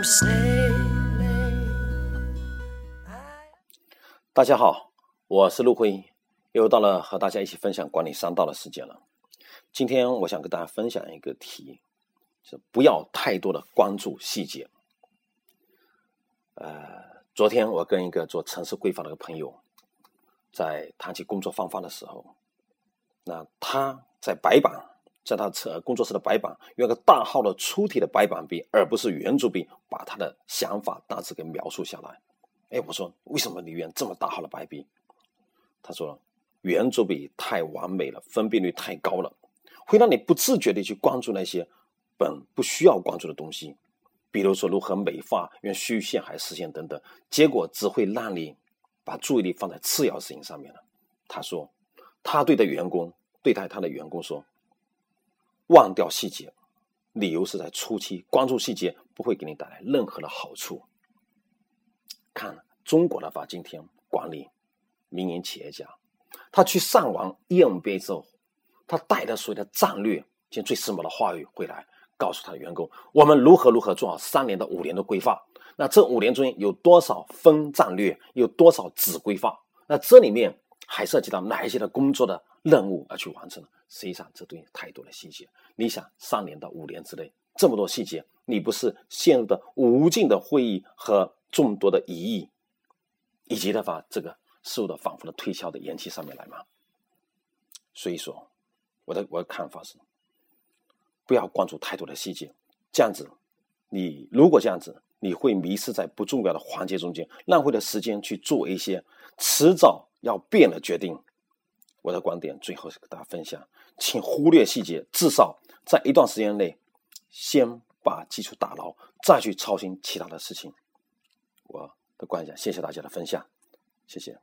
I'm sailing. 大家好，我是陆辉，又到了和大家一起分享管理商道的时间了。今天我想跟大家分享一个题，是不要太多的关注细节。呃，昨天我跟一个做城市规划的朋友在谈起工作方法的时候，那他在白板，在他车工作室的白板用个大号的粗体的白板笔，而不是圆珠笔，把他的想法大致给描述下来。哎，我说为什么你用这么大号的白笔？他说圆珠笔太完美了，分辨率太高了。会让你不自觉地去关注那些本不需要关注的东西，比如说如何美化、用虚线还是实线等等，结果只会让你把注意力放在次要事情上面了。他说，他对待员工，对待他的员工说，忘掉细节，理由是在初期关注细节不会给你带来任何的好处。看中国的话，今天管理民营企业家，他去上完 EMBA 之后。他带着所有的战略，兼最时髦的话语回来，告诉他的员工：我们如何如何做好三年到五年的规划。那这五年中有多少分战略，有多少子规划？那这里面还涉及到哪一些的工作的任务而去完成？实际上，这东西太多的细节。你想，三年到五年之内这么多细节，你不是陷入的无尽的会议和众多的疑义，以及的话，这个事物的反复的推销的延期上面来吗？所以说。我的我的看法是，不要关注太多的细节，这样子，你如果这样子，你会迷失在不重要的环节中间，浪费的时间去做一些迟早要变了决定。我的观点最后是给大家分享，请忽略细节，至少在一段时间内，先把基础打牢，再去操心其他的事情。我的观点，谢谢大家的分享，谢谢。